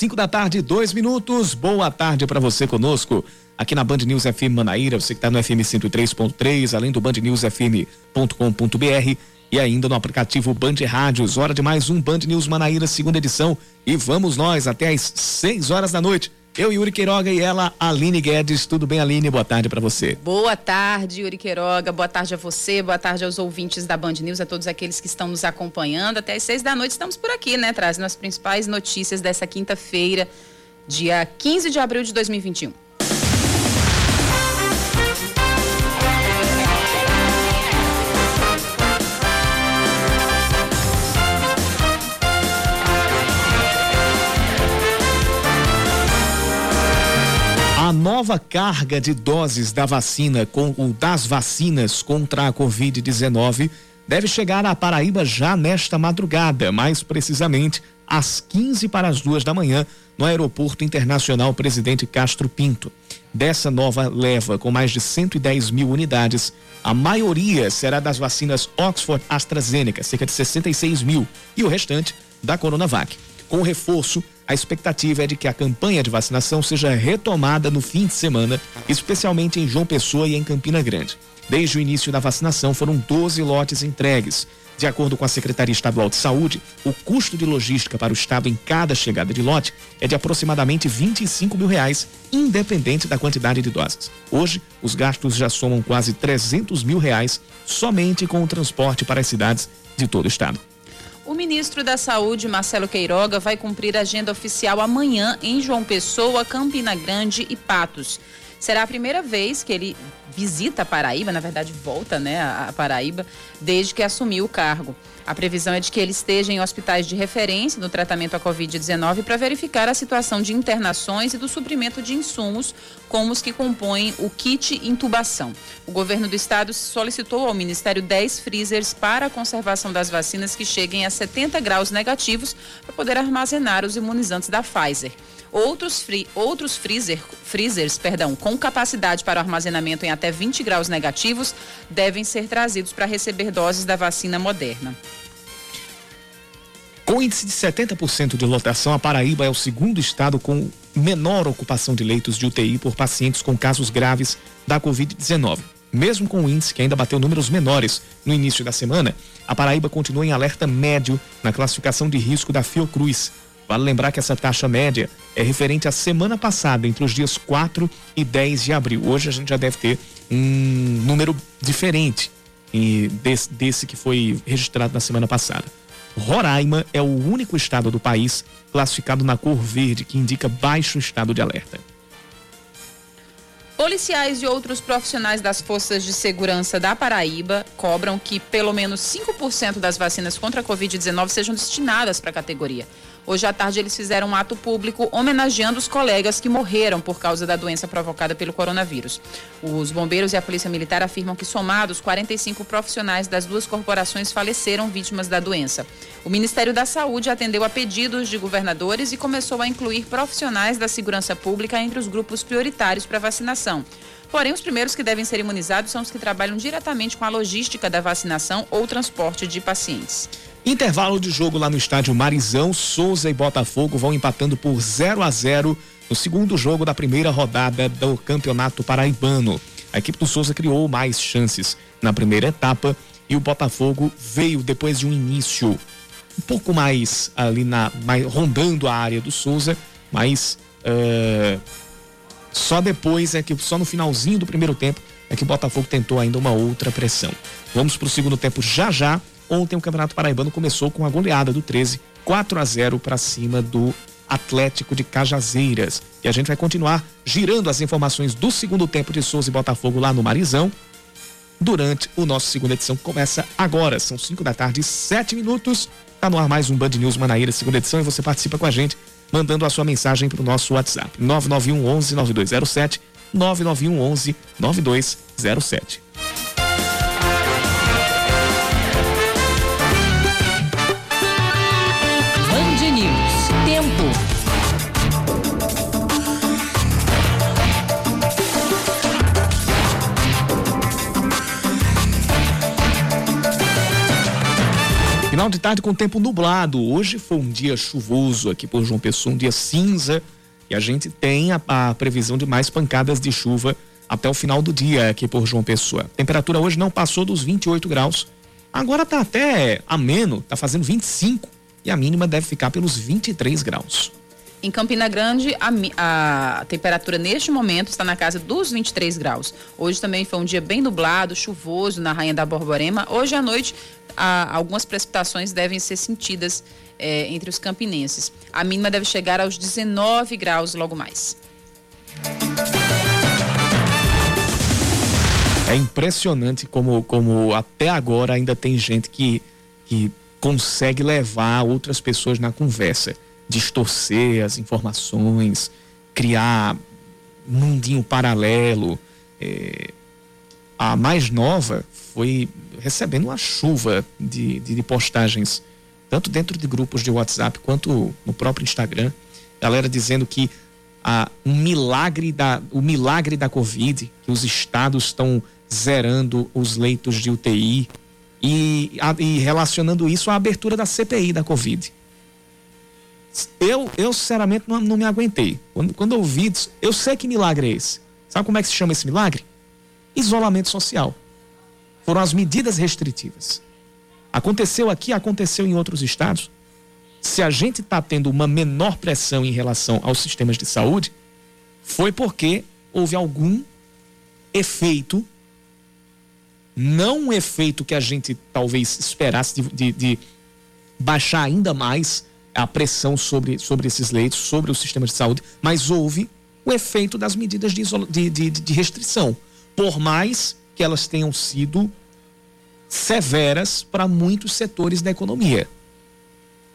5 da tarde, dois minutos. Boa tarde para você conosco aqui na Band News FM Manaíra, você que está no FM 103.3, além do bandnewsfm.com.br e ainda no aplicativo Band Rádios. Hora de mais um Band News Manaíra, segunda edição. E vamos nós até às 6 horas da noite. Eu, Yuri Queiroga e ela, Aline Guedes. Tudo bem, Aline? Boa tarde para você. Boa tarde, Yuri Queiroga. Boa tarde a você, boa tarde aos ouvintes da Band News, a todos aqueles que estão nos acompanhando. Até às seis da noite estamos por aqui, né? Trazendo as principais notícias dessa quinta-feira, dia 15 de abril de 2021. Nova carga de doses da vacina com das vacinas contra a Covid-19 deve chegar à Paraíba já nesta madrugada, mais precisamente às 15 para as duas da manhã, no Aeroporto Internacional Presidente Castro Pinto. Dessa nova leva, com mais de 110 mil unidades, a maioria será das vacinas Oxford AstraZeneca, cerca de 66 mil, e o restante da Coronavac. Com reforço, a expectativa é de que a campanha de vacinação seja retomada no fim de semana, especialmente em João Pessoa e em Campina Grande. Desde o início da vacinação, foram 12 lotes entregues. De acordo com a Secretaria Estadual de Saúde, o custo de logística para o Estado em cada chegada de lote é de aproximadamente 25 mil reais, independente da quantidade de doses. Hoje, os gastos já somam quase 300 mil reais somente com o transporte para as cidades de todo o Estado. Ministro da Saúde, Marcelo Queiroga, vai cumprir a agenda oficial amanhã em João Pessoa, Campina Grande e Patos. Será a primeira vez que ele visita a Paraíba, na verdade volta né, a Paraíba, desde que assumiu o cargo. A previsão é de que ele esteja em hospitais de referência no tratamento à Covid-19 para verificar a situação de internações e do suprimento de insumos, como os que compõem o kit intubação. O governo do estado solicitou ao Ministério 10 freezers para a conservação das vacinas que cheguem a 70 graus negativos para poder armazenar os imunizantes da Pfizer. Outros, free, outros freezer, freezers perdão, com capacidade para armazenamento em até 20 graus negativos devem ser trazidos para receber doses da vacina moderna. Com índice de 70% de lotação, a Paraíba é o segundo estado com menor ocupação de leitos de UTI por pacientes com casos graves da Covid-19. Mesmo com o índice que ainda bateu números menores no início da semana, a Paraíba continua em alerta médio na classificação de risco da Fiocruz. Vale lembrar que essa taxa média é referente à semana passada, entre os dias 4 e 10 de abril. Hoje a gente já deve ter um número diferente desse, que foi registrado na semana passada. Roraima é o único estado do país classificado na cor verde, que indica baixo estado de alerta. Policiais e outros profissionais das forças de segurança da Paraíba cobram que pelo menos 5% das vacinas contra a Covid-19 sejam destinadas para a categoria. Hoje à tarde eles fizeram um ato público homenageando os colegas que morreram por causa da doença provocada pelo coronavírus. Os bombeiros e a Polícia Militar afirmam que somados 45 profissionais das duas corporações faleceram vítimas da doença. O Ministério da Saúde atendeu a pedidos de governadores e começou a incluir profissionais da segurança pública entre os grupos prioritários para vacinação. Porém, os primeiros que devem ser imunizados são os que trabalham diretamente com a logística da vacinação ou transporte de pacientes. Intervalo de jogo lá no estádio Marizão, Souza e Botafogo vão empatando por 0 a 0 no segundo jogo da primeira rodada do Campeonato Paraibano. A equipe do Souza criou mais chances na primeira etapa e o Botafogo veio depois de um início um pouco mais ali na mais, rondando a área do Souza, mas uh, só depois é que só no finalzinho do primeiro tempo é que o Botafogo tentou ainda uma outra pressão. Vamos para o segundo tempo já já. Ontem o Campeonato Paraibano começou com a goleada do 13, 4 a 0 para cima do Atlético de Cajazeiras. E a gente vai continuar girando as informações do segundo tempo de Souza e Botafogo lá no Marizão durante o nosso segunda edição que começa agora. São 5 da tarde, 7 minutos. Tá no ar mais um Band News Manaíra, segunda edição, e você participa com a gente mandando a sua mensagem para o nosso WhatsApp: 991 11 9207 991 11 9207. Final de tarde com tempo nublado. Hoje foi um dia chuvoso aqui por João Pessoa, um dia cinza. E a gente tem a, a previsão de mais pancadas de chuva até o final do dia aqui por João Pessoa. Temperatura hoje não passou dos 28 graus. Agora tá até ameno, tá fazendo 25 e a mínima deve ficar pelos 23 graus. Em Campina Grande, a, a, temperatura neste momento está na casa dos 23 graus. Hoje também foi um dia bem nublado, chuvoso na Rainha da Borborema. Hoje à noite, a, algumas precipitações devem ser sentidas é, entre os campinenses. A mínima deve chegar aos 19 graus logo mais. É impressionante como, como até agora ainda tem gente que, que consegue levar outras pessoas na conversa, distorcer as informações, criar mundinho paralelo. É, a mais nova foi recebendo uma chuva de, de, de, postagens, tanto dentro de grupos de WhatsApp quanto no próprio Instagram. Galera dizendo que a, um milagre da, o milagre da Covid, que os estados estão zerando os leitos de UTI e, a, e relacionando isso à abertura da CPI da Covid. Eu, eu sinceramente, não, não me aguentei. Quando, quando eu eu sei que milagre é esse. Sabe como é que se chama esse milagre? Isolamento social. Foram as medidas restritivas. Aconteceu aqui, aconteceu em outros estados. Se a gente está tendo uma menor pressão em relação aos sistemas de saúde, foi porque houve algum efeito não um efeito que a gente talvez esperasse de, de, de baixar ainda mais a pressão sobre, sobre esses leitos, sobre o sistema de saúde, mas houve o efeito das medidas de, de, de, de restrição. Por mais que elas tenham sido severas para muitos setores da economia.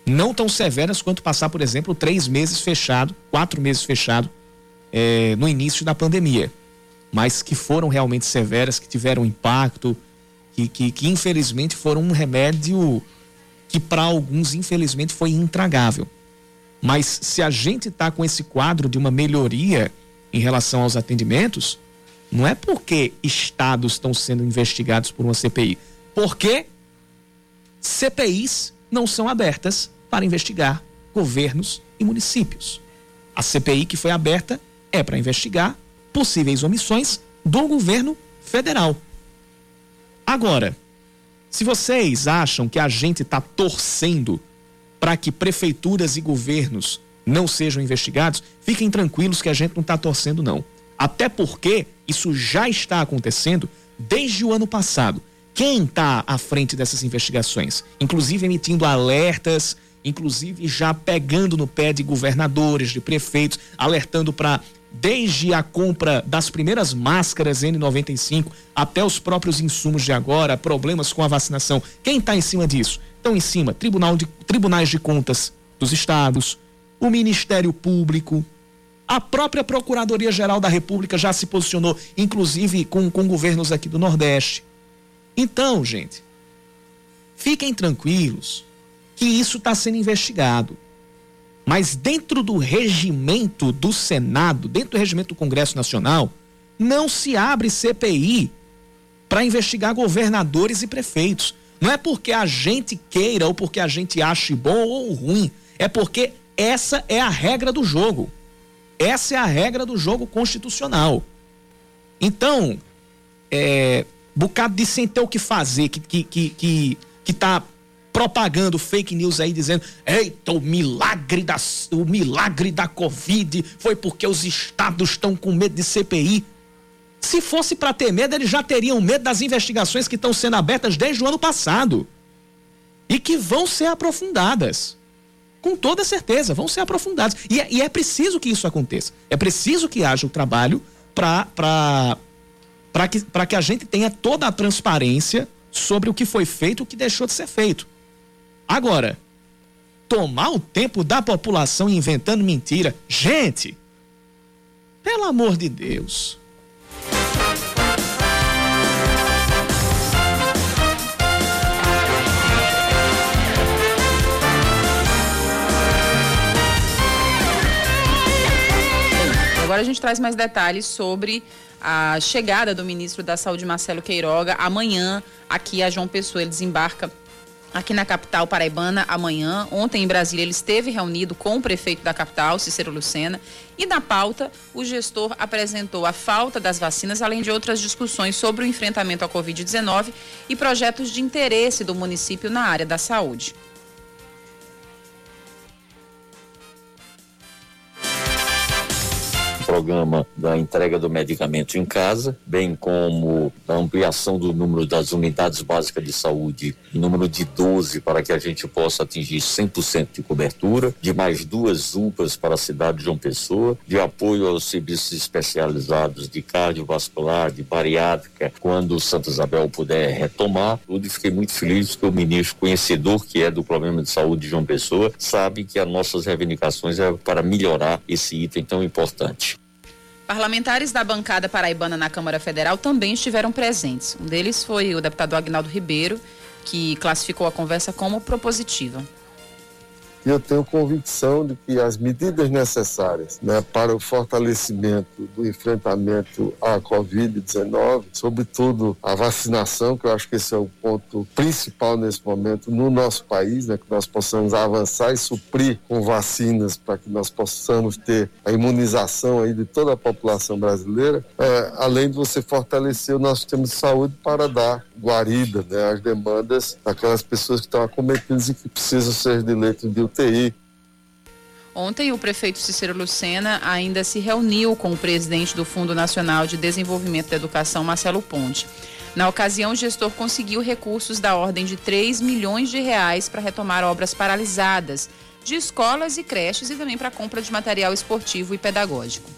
Não tão severas quanto passar, por exemplo, três meses fechado, quatro meses fechado é, no início da pandemia mas que foram realmente severas, que tiveram impacto, que, que, que infelizmente foram um remédio que para alguns, infelizmente, foi intragável. Mas se a gente está com esse quadro de uma melhoria em relação aos atendimentos, não é porque estados estão sendo investigados por uma CPI, porque CPIs não são abertas para investigar governos e municípios. A CPI que foi aberta é para investigar possíveis omissões do governo federal. Agora, se vocês acham que a gente está torcendo para que prefeituras e governos não sejam investigados, fiquem tranquilos que a gente não está torcendo, não. Até porque isso já está acontecendo desde o ano passado. Quem está à frente dessas investigações? Inclusive emitindo alertas, inclusive já pegando no pé de governadores, de prefeitos, alertando para desde a compra das primeiras máscaras N95 até os próprios insumos de agora, problemas com a vacinação. Quem está em cima disso? Estão em cima Tribunal de, Tribunais de Contas dos Estados, o Ministério Público, a própria Procuradoria-Geral da República já se posicionou, inclusive com, com governos aqui do Nordeste. Então, gente, fiquem tranquilos que isso está sendo investigado. Mas dentro do regimento do Senado, dentro do regimento do Congresso Nacional, não se abre CPI para investigar governadores e prefeitos. Não é porque a gente queira ou porque a gente ache bom ou ruim. É porque essa é a regra do jogo. Essa é a regra do jogo constitucional. Então, é, bocado de sem ter o que fazer, que, que, que, que, que tá propagando fake news aí dizendo: "Eita, o milagre da o milagre da Covid foi porque os estados estão com medo de CPI". Se fosse para ter medo, eles já teriam medo das investigações que estão sendo abertas desde o ano passado e que vão ser aprofundadas. Com toda certeza, vão ser aprofundadas. E é, e é preciso que isso aconteça. É preciso que haja o trabalho para que, que a gente tenha toda a transparência sobre o que foi feito e o que deixou de ser feito. Agora, tomar o tempo da população inventando mentira, gente, pelo amor de Deus. Agora a gente traz mais detalhes sobre a chegada do ministro da Saúde, Marcelo Queiroga, amanhã aqui a João Pessoa. Ele desembarca aqui na capital paraibana amanhã. Ontem em Brasília ele esteve reunido com o prefeito da capital, Cícero Lucena, e na pauta o gestor apresentou a falta das vacinas, além de outras discussões sobre o enfrentamento à Covid-19 e projetos de interesse do município na área da saúde. Programa da entrega do medicamento em casa, bem como a ampliação do número das unidades básicas de saúde em número de 12 para que a gente possa atingir 100% de cobertura, de mais duas UPAs para a cidade de João Pessoa, de apoio aos serviços especializados de cardiovascular, de bariátrica, quando o Santa Isabel puder retomar. Tudo e fiquei muito feliz que o ministro conhecedor que é do problema de saúde de João Pessoa sabe que as nossas reivindicações é para melhorar esse item tão importante. Parlamentares da bancada paraibana na Câmara Federal também estiveram presentes. Um deles foi o deputado Agnaldo Ribeiro, que classificou a conversa como propositiva. E eu tenho convicção de que as medidas necessárias né, para o fortalecimento do enfrentamento à Covid-19, sobretudo a vacinação, que eu acho que esse é o ponto principal nesse momento no nosso país, né, que nós possamos avançar e suprir com vacinas para que nós possamos ter a imunização aí de toda a população brasileira, é, além de você fortalecer o nosso sistema de saúde para dar guarida né, às demandas daquelas pessoas que estão acometidas e que precisam ser de leito de UTI. Ontem, o prefeito Cícero Lucena ainda se reuniu com o presidente do Fundo Nacional de Desenvolvimento da Educação, Marcelo Ponte. Na ocasião, o gestor conseguiu recursos da ordem de 3 milhões de reais para retomar obras paralisadas de escolas e creches e também para compra de material esportivo e pedagógico.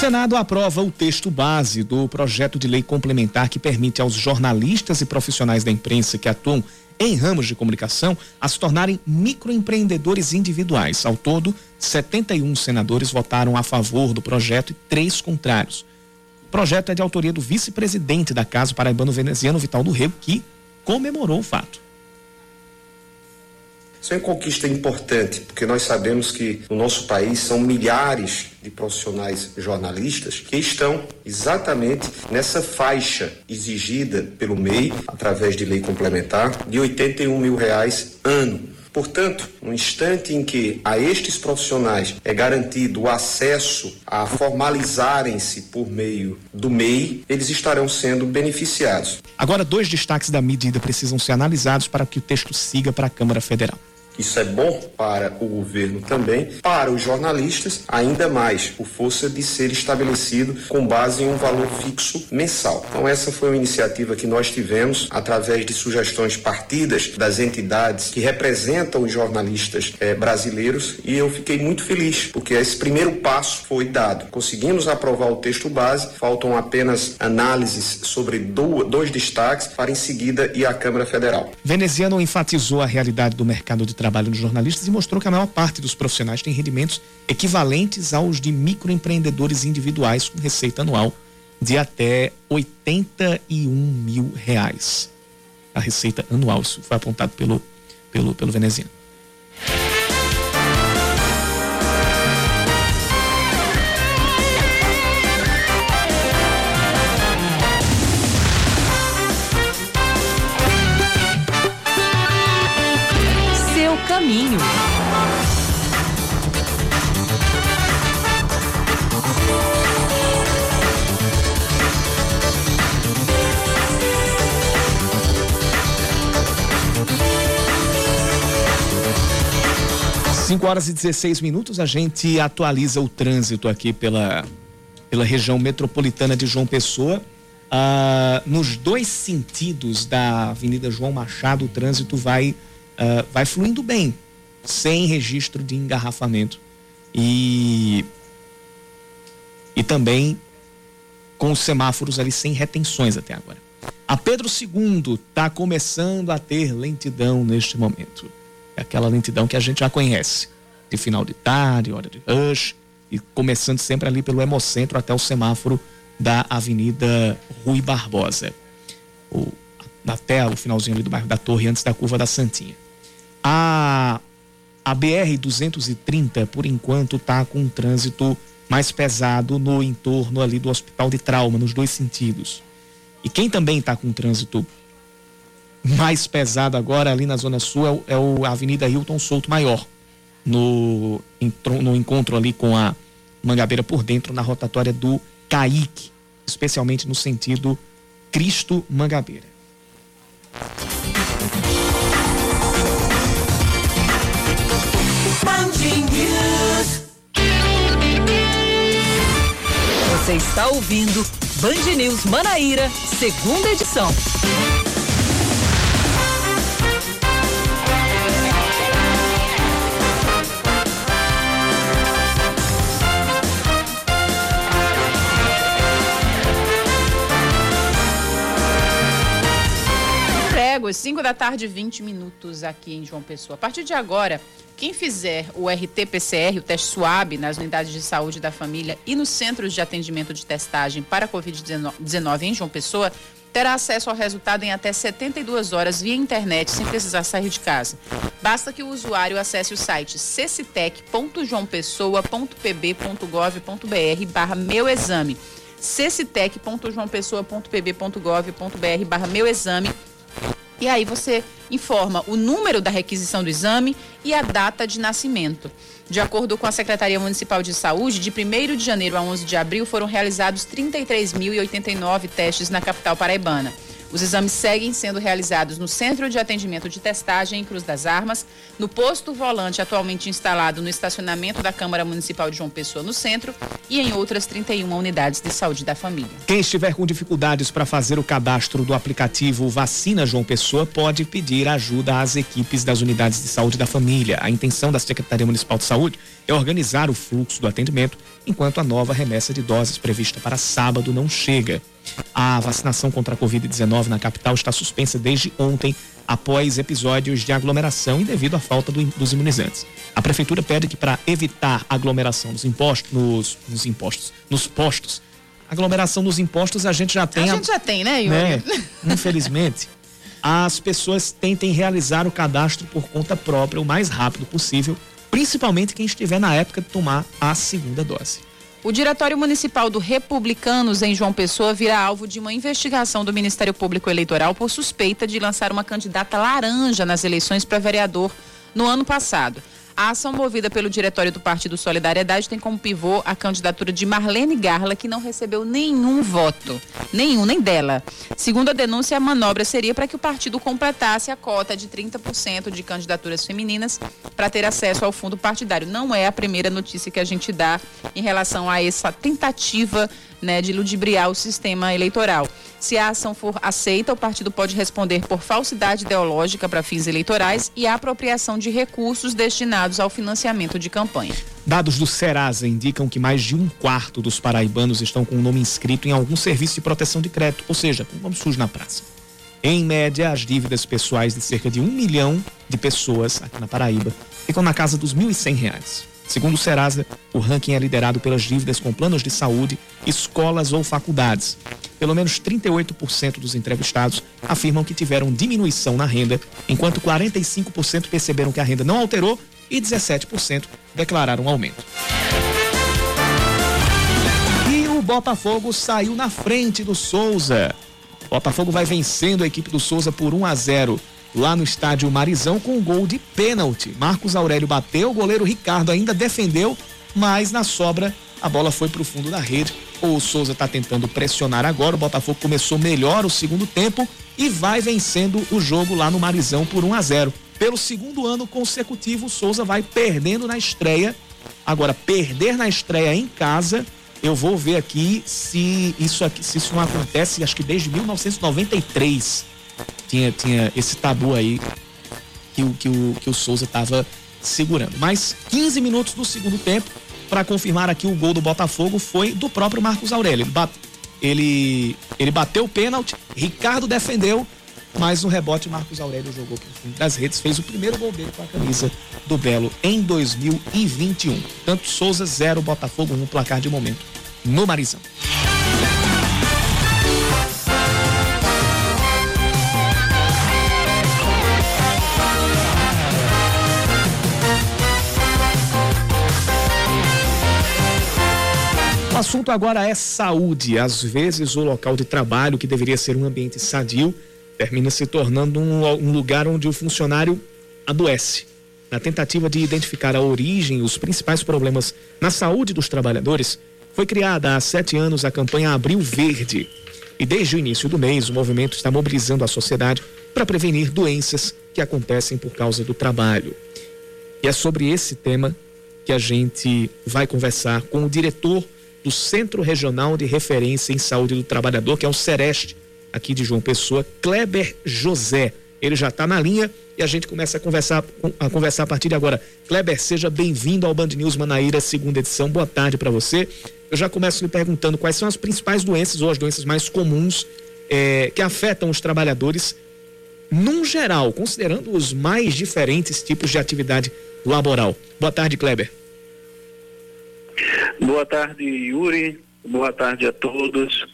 Senado aprova o texto base do projeto de lei complementar que permite aos jornalistas e profissionais da imprensa que atuam em ramos de comunicação a se tornarem microempreendedores individuais. Ao todo, 71 senadores votaram a favor do projeto e três contrários. O projeto é de autoria do vice-presidente da Casa Paraibano Veneziano, Vital do Rego, que comemorou o fato. Isso é uma conquista importante, porque nós sabemos que no nosso país são milhares de profissionais jornalistas que estão exatamente nessa faixa exigida pelo MEI, através de lei complementar, de 81 mil reais ano. Portanto, no instante em que a estes profissionais é garantido o acesso a formalizarem-se por meio do MEI, eles estarão sendo beneficiados. Agora, dois destaques da medida precisam ser analisados para que o texto siga para a Câmara Federal. Isso é bom para o governo também, para os jornalistas, ainda mais, por força de ser estabelecido com base em um valor fixo mensal. Então, essa foi uma iniciativa que nós tivemos através de sugestões partidas das entidades que representam os jornalistas eh, brasileiros e eu fiquei muito feliz, porque esse primeiro passo foi dado. Conseguimos aprovar o texto base, faltam apenas análises sobre dois destaques para em seguida ir à Câmara Federal. Veneziano enfatizou a realidade do mercado de trabalho trabalho dos jornalistas e mostrou que a maior parte dos profissionais tem rendimentos equivalentes aos de microempreendedores individuais com receita anual de até 81 mil reais. A receita anual, isso foi apontado pelo, pelo, pelo veneziano. 5 horas e 16 minutos, a gente atualiza o trânsito aqui pela, pela região metropolitana de João Pessoa. Ah, nos dois sentidos da Avenida João Machado, o trânsito vai, ah, vai fluindo bem, sem registro de engarrafamento. E, e também com os semáforos ali sem retenções até agora. A Pedro II está começando a ter lentidão neste momento. Aquela lentidão que a gente já conhece. De final de tarde, hora de rush, e começando sempre ali pelo Hemocentro até o semáforo da Avenida Rui Barbosa. O, até o finalzinho ali do bairro da Torre, antes da curva da Santinha. A, a BR-230, por enquanto, está com um trânsito mais pesado no entorno ali do hospital de trauma, nos dois sentidos. E quem também está com trânsito mais pesado agora ali na Zona Sul é, o, é a Avenida Hilton Souto Maior, no, no encontro ali com a Mangabeira por dentro, na rotatória do Caique, especialmente no sentido Cristo Mangabeira. Você está ouvindo Band News Manaíra, segunda edição. Prego, 5 da tarde, 20 minutos aqui em João Pessoa. A partir de agora, quem fizer o RT-PCR, o teste SUAB, nas unidades de saúde da família e nos centros de atendimento de testagem para Covid-19 em João Pessoa, terá acesso ao resultado em até 72 horas via internet, sem precisar sair de casa. Basta que o usuário acesse o site cecitec.joaopessoa.pb.gov.br barra meu exame cecitec.joaopessoa.pb.gov.br barra meu exame e aí você informa o número da requisição do exame e a data de nascimento. De acordo com a Secretaria Municipal de Saúde, de 1 de janeiro a 11 de abril foram realizados 33.089 testes na capital paraibana. Os exames seguem sendo realizados no Centro de Atendimento de Testagem em Cruz das Armas, no posto volante atualmente instalado no estacionamento da Câmara Municipal de João Pessoa no centro e em outras 31 unidades de saúde da família. Quem estiver com dificuldades para fazer o cadastro do aplicativo Vacina João Pessoa pode pedir ajuda às equipes das unidades de saúde da família. A intenção da Secretaria Municipal de Saúde é organizar o fluxo do atendimento enquanto a nova remessa de doses prevista para sábado não chega. A vacinação contra a Covid-19 na capital está suspensa desde ontem, após episódios de aglomeração e devido à falta do, dos imunizantes. A prefeitura pede que, para evitar aglomeração nos impostos, nos, nos, impostos, nos postos, aglomeração nos impostos a gente já tem. A, a gente já tem, né, Yuri? Né? Infelizmente, as pessoas tentem realizar o cadastro por conta própria o mais rápido possível, principalmente quem estiver na época de tomar a segunda dose. O Diretório Municipal do Republicanos em João Pessoa virá alvo de uma investigação do Ministério Público Eleitoral por suspeita de lançar uma candidata laranja nas eleições para vereador no ano passado. A ação movida pelo Diretório do Partido Solidariedade tem como pivô a candidatura de Marlene Garla, que não recebeu nenhum voto. Nenhum, nem dela. Segundo a denúncia, a manobra seria para que o partido completasse a cota de 30% de candidaturas femininas para ter acesso ao fundo partidário. Não é a primeira notícia que a gente dá em relação a essa tentativa né, de ludibriar o sistema eleitoral. Se a ação for aceita, o partido pode responder por falsidade ideológica para fins eleitorais e apropriação de recursos destinados ao financiamento de campanha. Dados do Serasa indicam que mais de um quarto dos paraibanos estão com o nome inscrito em algum serviço de proteção de crédito, ou seja, com nome sujo na praça. Em média, as dívidas pessoais de cerca de um milhão de pessoas aqui na Paraíba ficam na casa dos R$ 1.100. Segundo o Serasa, o ranking é liderado pelas dívidas com planos de saúde, escolas ou faculdades. Pelo menos 38% dos entrevistados afirmam que tiveram diminuição na renda, enquanto 45% perceberam que a renda não alterou e 17% declararam aumento. E o Botafogo saiu na frente do Souza. Botafogo vai vencendo a equipe do Souza por 1 a 0 lá no estádio Marizão com um gol de pênalti. Marcos Aurélio bateu, o goleiro Ricardo ainda defendeu, mas na sobra a bola foi para o fundo da rede. O Souza está tentando pressionar agora. O Botafogo começou melhor o segundo tempo e vai vencendo o jogo lá no Marizão por 1 a 0. Pelo segundo ano consecutivo, o Souza vai perdendo na estreia. Agora, perder na estreia em casa, eu vou ver aqui se isso aqui, se isso não acontece, acho que desde 1993 tinha, tinha esse tabu aí que o, que o, que o Souza estava segurando. Mas 15 minutos do segundo tempo, para confirmar aqui o gol do Botafogo, foi do próprio Marcos Aurélio. Ele, bate, ele, ele bateu o pênalti, Ricardo defendeu, mas no rebote Marcos Aurélio jogou para fundo das redes, fez o primeiro gol dele com a camisa do Belo em 2021. Tanto Souza 0, Botafogo 1, um, placar de momento no Marizão. assunto agora é saúde. Às vezes, o local de trabalho, que deveria ser um ambiente sadio, termina se tornando um, um lugar onde o funcionário adoece. Na tentativa de identificar a origem e os principais problemas na saúde dos trabalhadores, foi criada há sete anos a campanha Abril Verde. E desde o início do mês, o movimento está mobilizando a sociedade para prevenir doenças que acontecem por causa do trabalho. E é sobre esse tema que a gente vai conversar com o diretor do Centro Regional de Referência em Saúde do Trabalhador, que é o Sereste, aqui de João Pessoa, Kleber José. Ele já está na linha e a gente começa a conversar, a conversar a partir de agora. Kleber, seja bem-vindo ao Band News Manaíra, segunda edição. Boa tarde para você. Eu já começo lhe perguntando quais são as principais doenças ou as doenças mais comuns é, que afetam os trabalhadores, num geral, considerando os mais diferentes tipos de atividade laboral. Boa tarde, Kleber. Boa tarde, Yuri. Boa tarde a todos.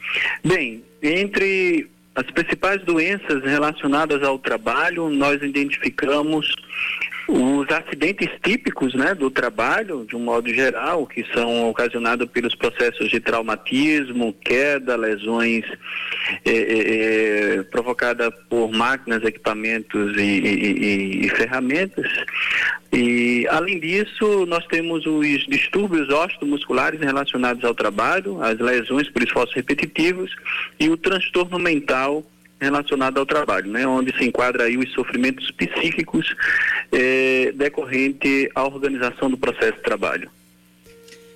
Bem, entre as principais doenças relacionadas ao trabalho, nós identificamos os acidentes típicos né, do trabalho, de um modo geral, que são ocasionados pelos processos de traumatismo, queda, lesões é, é, provocadas por máquinas, equipamentos e, e, e, ferramentas. E, além disso, nós temos os distúrbios osteomusculares relacionados ao trabalho, as lesões por esforços repetitivos e o transtorno mental relacionado ao trabalho, né, onde se enquadra aí os sofrimentos psíquicos eh, decorrente à organização do processo de trabalho.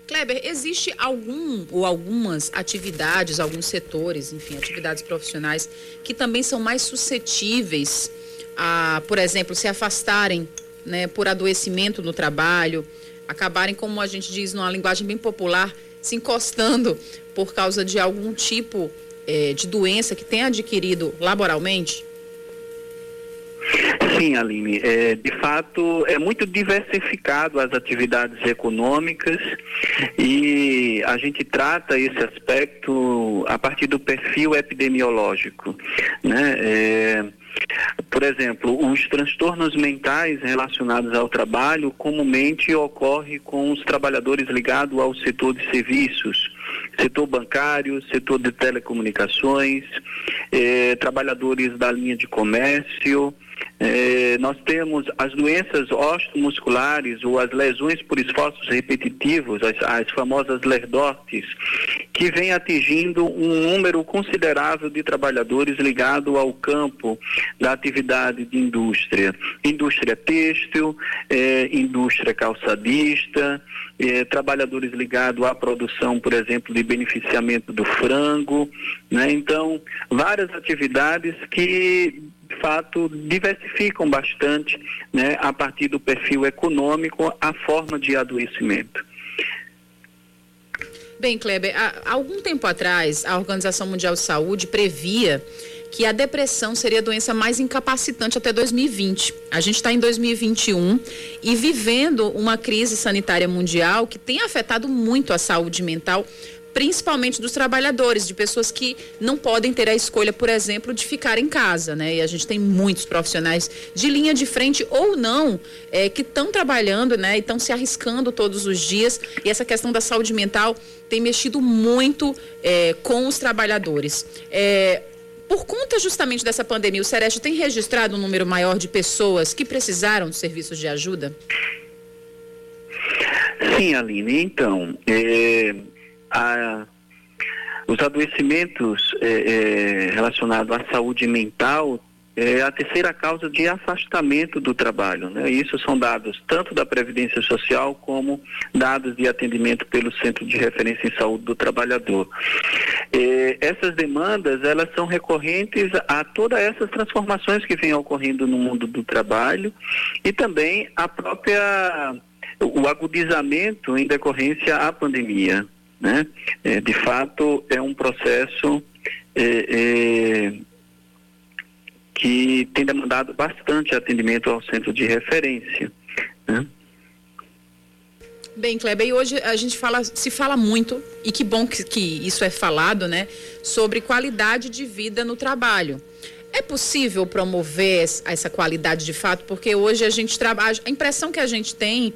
Kleber, existe algum ou algumas atividades, alguns setores, enfim, atividades profissionais que também são mais suscetíveis a, por exemplo, se afastarem, né, por adoecimento no trabalho, acabarem, como a gente diz numa linguagem bem popular, se encostando por causa de algum tipo é, de doença que tem adquirido laboralmente? Sim, Aline. É, de fato, é muito diversificado as atividades econômicas e a gente trata esse aspecto a partir do perfil epidemiológico. Né? É, por exemplo, os transtornos mentais relacionados ao trabalho comumente ocorrem com os trabalhadores ligados ao setor de serviços, setor bancário, setor de telecomunicações, eh, trabalhadores da linha de comércio, é, nós temos as doenças osteomusculares ou as lesões por esforços repetitivos, as, as famosas lerdortes, que vem atingindo um número considerável de trabalhadores ligado ao campo da atividade de indústria. Indústria têxtil, é, indústria calçadista, é, trabalhadores ligados à produção, por exemplo, de beneficiamento do frango. Né? Então, várias atividades que de fato, diversificam bastante, né, a partir do perfil econômico, a forma de adoecimento. Bem, Kleber, há algum tempo atrás, a Organização Mundial de Saúde previa que a depressão seria a doença mais incapacitante até 2020. A gente está em 2021 e vivendo uma crise sanitária mundial que tem afetado muito a saúde mental, principalmente dos trabalhadores, de pessoas que não podem ter a escolha, por exemplo, de ficar em casa, né? E a gente tem muitos profissionais de linha de frente ou não é, que estão trabalhando, né? E estão se arriscando todos os dias. E essa questão da saúde mental tem mexido muito é, com os trabalhadores. É, por conta justamente dessa pandemia, o Sereste tem registrado um número maior de pessoas que precisaram de serviços de ajuda? Sim, Aline. Então, é, a, os adoecimentos é, é, relacionados à saúde mental é a terceira causa de afastamento do trabalho. Né? Isso são dados tanto da Previdência Social como dados de atendimento pelo Centro de Referência em Saúde do Trabalhador. É, essas demandas, elas são recorrentes a todas essas transformações que vêm ocorrendo no mundo do trabalho e também a própria o agudizamento em decorrência à pandemia. Né? É, de fato, é um processo é, é, que tem demandado bastante atendimento ao centro de referência. Né? Bem, Kleber, e hoje a gente fala, se fala muito, e que bom que, que isso é falado, né, sobre qualidade de vida no trabalho. É possível promover essa qualidade de fato? Porque hoje a gente trabalha. A impressão que a gente tem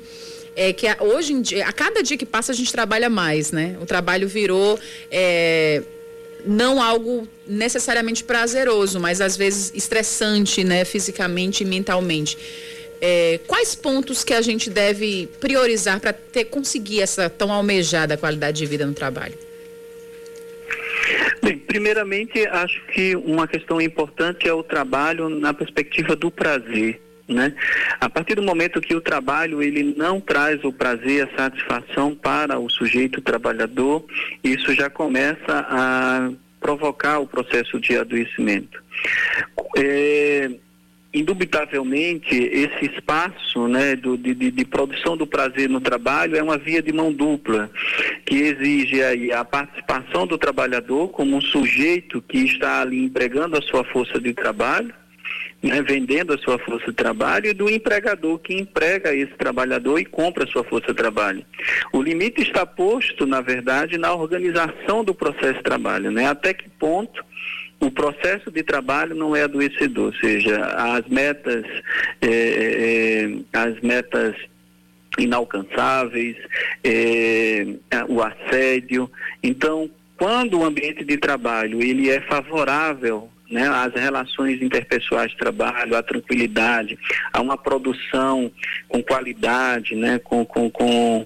é que hoje em dia, a cada dia que passa a gente trabalha mais, né? O trabalho virou é, não algo necessariamente prazeroso, mas às vezes estressante, né, fisicamente e mentalmente. É, quais pontos que a gente deve priorizar para ter conseguir essa tão almejada qualidade de vida no trabalho? Bem, primeiramente, acho que uma questão importante é o trabalho na perspectiva do prazer. Né? A partir do momento que o trabalho ele não traz o prazer, a satisfação para o sujeito trabalhador, isso já começa a provocar o processo de adoecimento. É, indubitavelmente esse espaço né, do, de, de, produção do prazer no trabalho é uma via de mão dupla, que exige aí a participação do trabalhador como um sujeito que está ali empregando a sua força de trabalho, né, vendendo a sua força de trabalho, e do empregador que emprega esse trabalhador e compra a sua força de trabalho. O limite está posto, na verdade, na organização do processo de trabalho, né? Até que ponto o processo de trabalho não é adoecedor, ou seja, as metas, é, é, as metas inalcançáveis, o assédio. Então, quando o ambiente de trabalho ele é favorável né, às relações interpessoais de trabalho, à tranquilidade, a uma produção com qualidade, né, com, com, com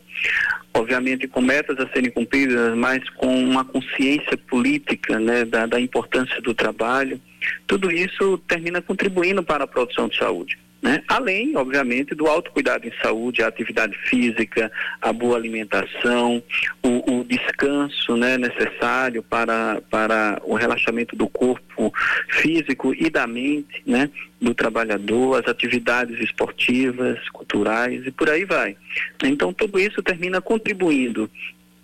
obviamente com metas a serem cumpridas, mas com uma consciência política né, da, da importância do trabalho, tudo isso termina contribuindo para a produção de saúde. Né? Além, obviamente, do autocuidado em saúde, a atividade física, a boa alimentação, o, o descanso né, necessário para, para o relaxamento do corpo físico e da mente né, do trabalhador, as atividades esportivas, culturais e por aí vai. Então, tudo isso termina contribuindo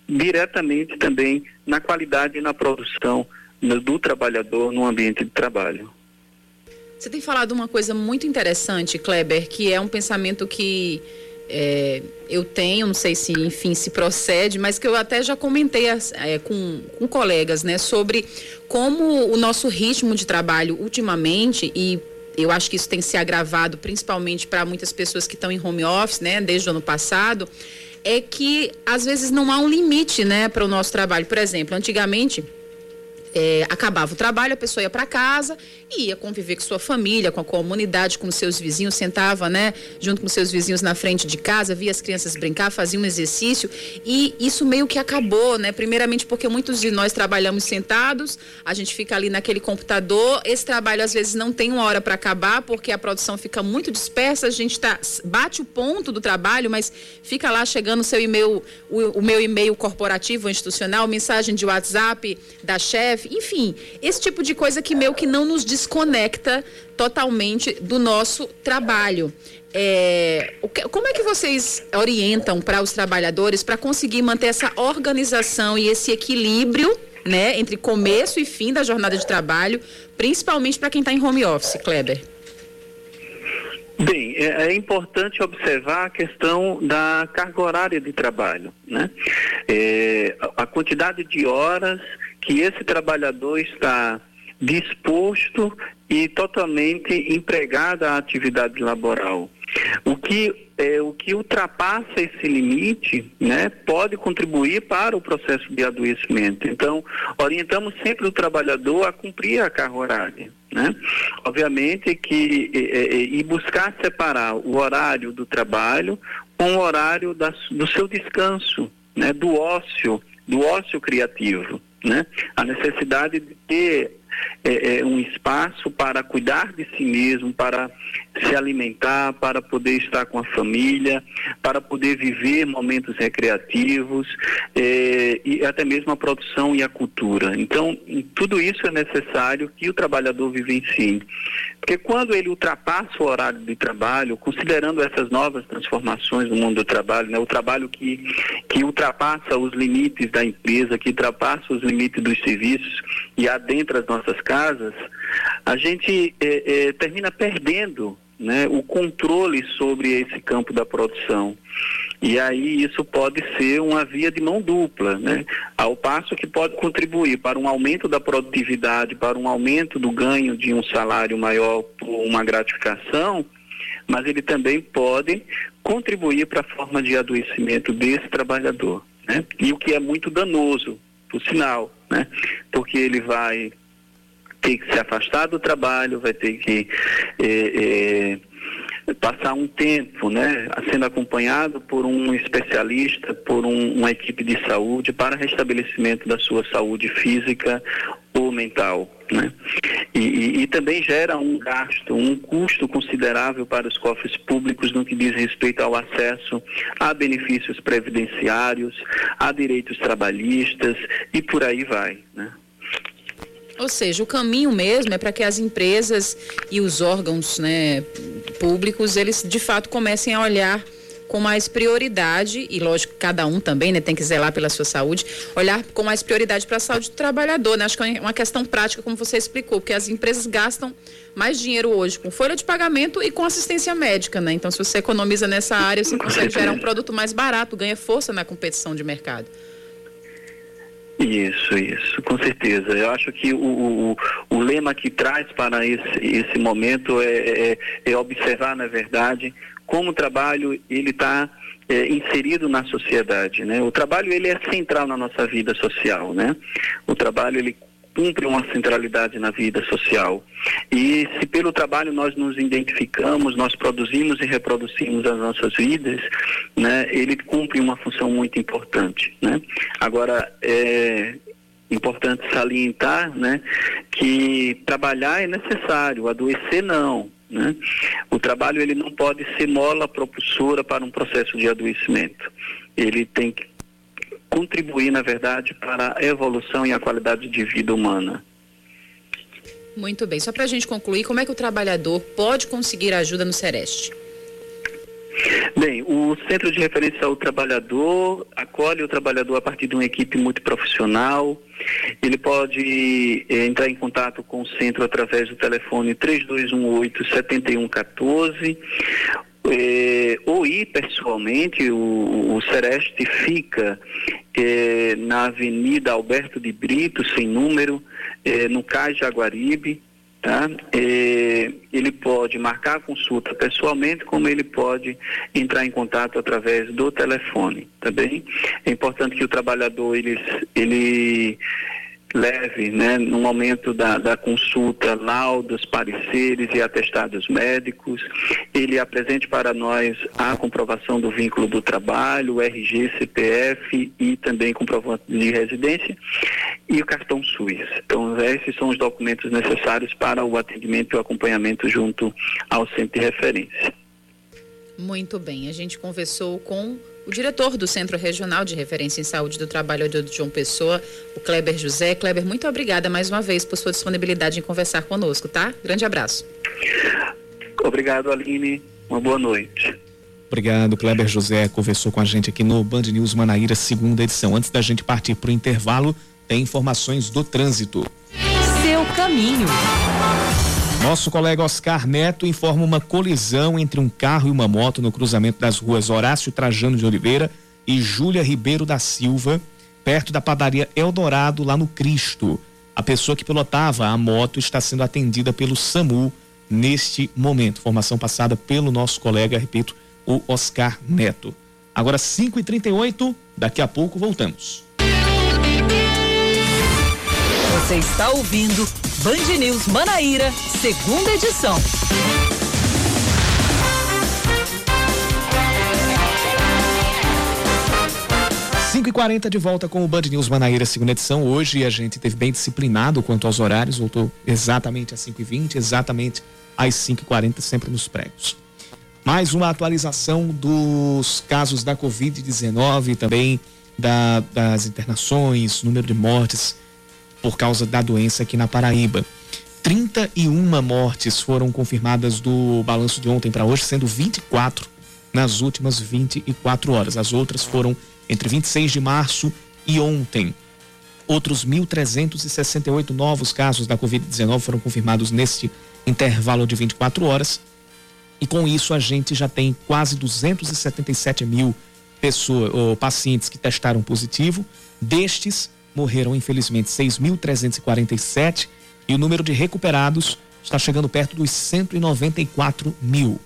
diretamente também na qualidade e na produção do trabalhador no ambiente de trabalho. Você tem falado uma coisa muito interessante, Kleber, que é um pensamento que é, eu tenho, não sei se, enfim, se procede, mas que eu até já comentei é, com, com colegas, né, sobre como o nosso ritmo de trabalho ultimamente, e eu acho que isso tem se agravado principalmente para muitas pessoas que estão em home office, né, desde o ano passado, é que às vezes não há um limite, né, para o nosso trabalho. Por exemplo, antigamente é, acabava o trabalho, a pessoa ia para casa e ia conviver com sua família, com a comunidade, com os seus vizinhos, sentava, né, junto com seus vizinhos na frente de casa, via as crianças brincar, fazia um exercício e isso meio que acabou, né? Primeiramente porque muitos de nós trabalhamos sentados, a gente fica ali naquele computador, esse trabalho às vezes não tem uma hora para acabar porque a produção fica muito dispersa, a gente tá bate o ponto do trabalho, mas fica lá chegando o seu e-mail, o, o meu e-mail corporativo, institucional, mensagem de WhatsApp da chefe enfim, esse tipo de coisa que meio que não nos desconecta totalmente do nosso trabalho. É, como é que vocês orientam para os trabalhadores para conseguir manter essa organização e esse equilíbrio né, entre começo e fim da jornada de trabalho, principalmente para quem está em home office, Kleber? Bem, é, é, importante observar a questão da carga horária de trabalho, né? É, a quantidade de horas que esse trabalhador está disposto e totalmente empregado à atividade laboral. O que, é, o que ultrapassa esse limite né, pode contribuir para o processo de adoecimento. Então, orientamos sempre o trabalhador a cumprir a carga horária. Né? Obviamente que é, e buscar separar o horário do trabalho com o horário da, do seu descanso, né, do ócio, do ócio criativo né? A necessidade de ter é, é, um espaço para cuidar de si mesmo, para se alimentar, para poder estar com a família, para poder viver momentos recreativos é, e até mesmo a produção e a cultura. Então, tudo isso é necessário que o trabalhador vivencie. Porque quando ele ultrapassa o horário de trabalho, considerando essas novas transformações no mundo do trabalho, né, o trabalho que, que ultrapassa os limites da empresa, que ultrapassa os limites dos serviços e adentra as nossas casas, a gente é, é, termina perdendo né, o controle sobre esse campo da produção. E aí isso pode ser uma via de mão dupla, né? Ao passo que pode contribuir para um aumento da produtividade, para um aumento do ganho de um salário maior por uma gratificação, mas ele também pode contribuir para a forma de adoecimento desse trabalhador. Né? E o que é muito danoso, por sinal, né? porque ele vai ter que se afastar do trabalho, vai ter que. É, é, passar um tempo, né, sendo acompanhado por um especialista, por um, uma equipe de saúde para restabelecimento da sua saúde física ou mental, né? E, e, e, também gera um gasto, um custo considerável para os cofres públicos no que diz respeito ao acesso a benefícios previdenciários, a direitos trabalhistas e por aí vai, né? Ou seja, o caminho mesmo é para que as empresas e os órgãos né, públicos, eles de fato comecem a olhar com mais prioridade, e lógico, cada um também né, tem que zelar pela sua saúde, olhar com mais prioridade para a saúde do trabalhador. Né? Acho que é uma questão prática, como você explicou, porque as empresas gastam mais dinheiro hoje com folha de pagamento e com assistência médica. Né? Então, se você economiza nessa área, você consegue gerar um produto mais barato, ganha força na competição de mercado. Isso, isso, com certeza. Eu acho que o, o, o lema que traz para esse, esse momento é, é, é observar, na verdade, como o trabalho ele está é, inserido na sociedade, né? O trabalho ele é central na nossa vida social, né? O trabalho ele cumpre uma centralidade na vida social. E se pelo trabalho nós nos identificamos, nós produzimos e reproduzimos as nossas vidas, né, ele cumpre uma função muito importante. Né? Agora, é importante salientar né, que trabalhar é necessário, adoecer não. Né? O trabalho ele não pode ser mola propulsora para um processo de adoecimento. Ele tem que contribuir, na verdade, para a evolução e a qualidade de vida humana. Muito bem. Só para a gente concluir, como é que o trabalhador pode conseguir ajuda no Sereste? Bem, o Centro de Referência ao Trabalhador acolhe o trabalhador a partir de uma equipe muito profissional. Ele pode eh, entrar em contato com o centro através do telefone 3218-7114 ou ir pessoalmente. O, o Sereste fica eh, na Avenida Alberto de Brito, sem número, no Cais Jaguaribe Tá? É, ele pode marcar a consulta pessoalmente, como ele pode entrar em contato através do telefone, tá bem? É importante que o trabalhador ele, ele leve, né, no momento da, da consulta, laudos, pareceres e atestados médicos. Ele apresente para nós a comprovação do vínculo do trabalho, RG, CPF e também comprovante de residência e o cartão SUS. Então, esses são os documentos necessários para o atendimento e o acompanhamento junto ao centro de referência. Muito bem, a gente conversou com o diretor do Centro Regional de Referência em Saúde do Trabalho de João Pessoa, o Kleber José. Kleber, muito obrigada mais uma vez por sua disponibilidade em conversar conosco, tá? Grande abraço. Obrigado, Aline. Uma boa noite. Obrigado, Kleber José. Conversou com a gente aqui no Band News Manaíra, segunda edição. Antes da gente partir para o intervalo, tem informações do trânsito. Seu caminho. Nosso colega Oscar Neto informa uma colisão entre um carro e uma moto no cruzamento das ruas Horácio Trajano de Oliveira e Júlia Ribeiro da Silva, perto da padaria Eldorado, lá no Cristo. A pessoa que pilotava a moto está sendo atendida pelo SAMU neste momento. Informação passada pelo nosso colega, repito, o Oscar Neto. Agora 5h38, daqui a pouco voltamos. Você está ouvindo Band News Manaíra, segunda edição. Cinco e quarenta de volta com o Band News Manaíra, segunda edição. Hoje a gente teve bem disciplinado quanto aos horários, voltou exatamente às 5 e 20 exatamente às 5 e 40 sempre nos pregos. Mais uma atualização dos casos da Covid-19, também da, das internações, número de mortes por causa da doença aqui na Paraíba. 31 mortes foram confirmadas do balanço de ontem para hoje, sendo 24 nas últimas 24 horas. As outras foram entre 26 de março e ontem. Outros 1.368 novos casos da Covid-19 foram confirmados neste intervalo de 24 horas. E com isso a gente já tem quase 277 mil pessoas, ou pacientes que testaram positivo. Destes, morreram infelizmente 6.347 e o número de recuperados está chegando perto dos 194 mil.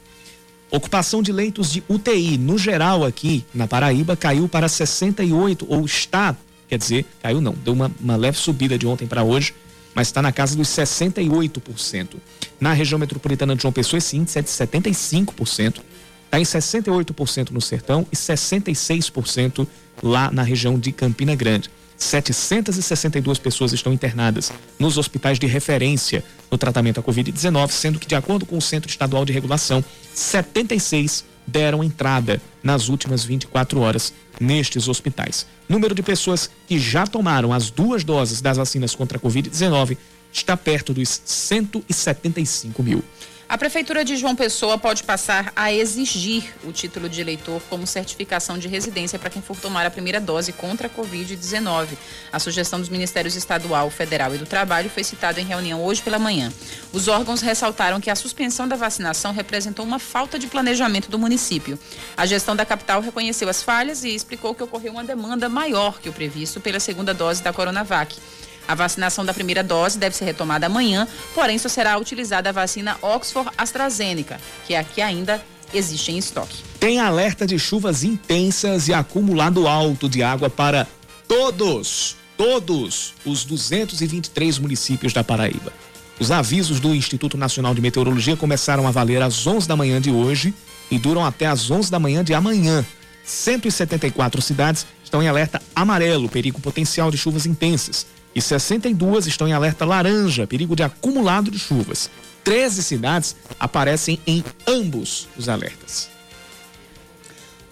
Ocupação de leitos de UTI, no geral aqui na Paraíba, caiu para 68, ou está, quer dizer, caiu não, deu uma, uma leve subida de ontem para hoje, mas está na casa dos 68%. Na região metropolitana de João Pessoa, esse índice é de 75%, está em 68% no Sertão e 66% lá na região de Campina Grande. 762 pessoas estão internadas nos hospitais de referência no tratamento à Covid-19, sendo que, de acordo com o Centro Estadual de Regulação, 76 deram entrada nas últimas 24 horas nestes hospitais. Número de pessoas que já tomaram as duas doses das vacinas contra a Covid-19 está perto dos 175 mil. A Prefeitura de João Pessoa pode passar a exigir o título de eleitor como certificação de residência para quem for tomar a primeira dose contra a Covid-19. A sugestão dos Ministérios Estadual, Federal e do Trabalho foi citada em reunião hoje pela manhã. Os órgãos ressaltaram que a suspensão da vacinação representou uma falta de planejamento do município. A gestão da capital reconheceu as falhas e explicou que ocorreu uma demanda maior que o previsto pela segunda dose da Coronavac. A vacinação da primeira dose deve ser retomada amanhã, porém só será utilizada a vacina Oxford AstraZeneca, que aqui ainda existe em estoque. Tem alerta de chuvas intensas e acumulado alto de água para todos, todos os 223 municípios da Paraíba. Os avisos do Instituto Nacional de Meteorologia começaram a valer às 11 da manhã de hoje e duram até às 11 da manhã de amanhã. 174 cidades estão em alerta amarelo, perigo potencial de chuvas intensas e 62 estão em alerta laranja, perigo de acumulado de chuvas. 13 cidades aparecem em ambos os alertas.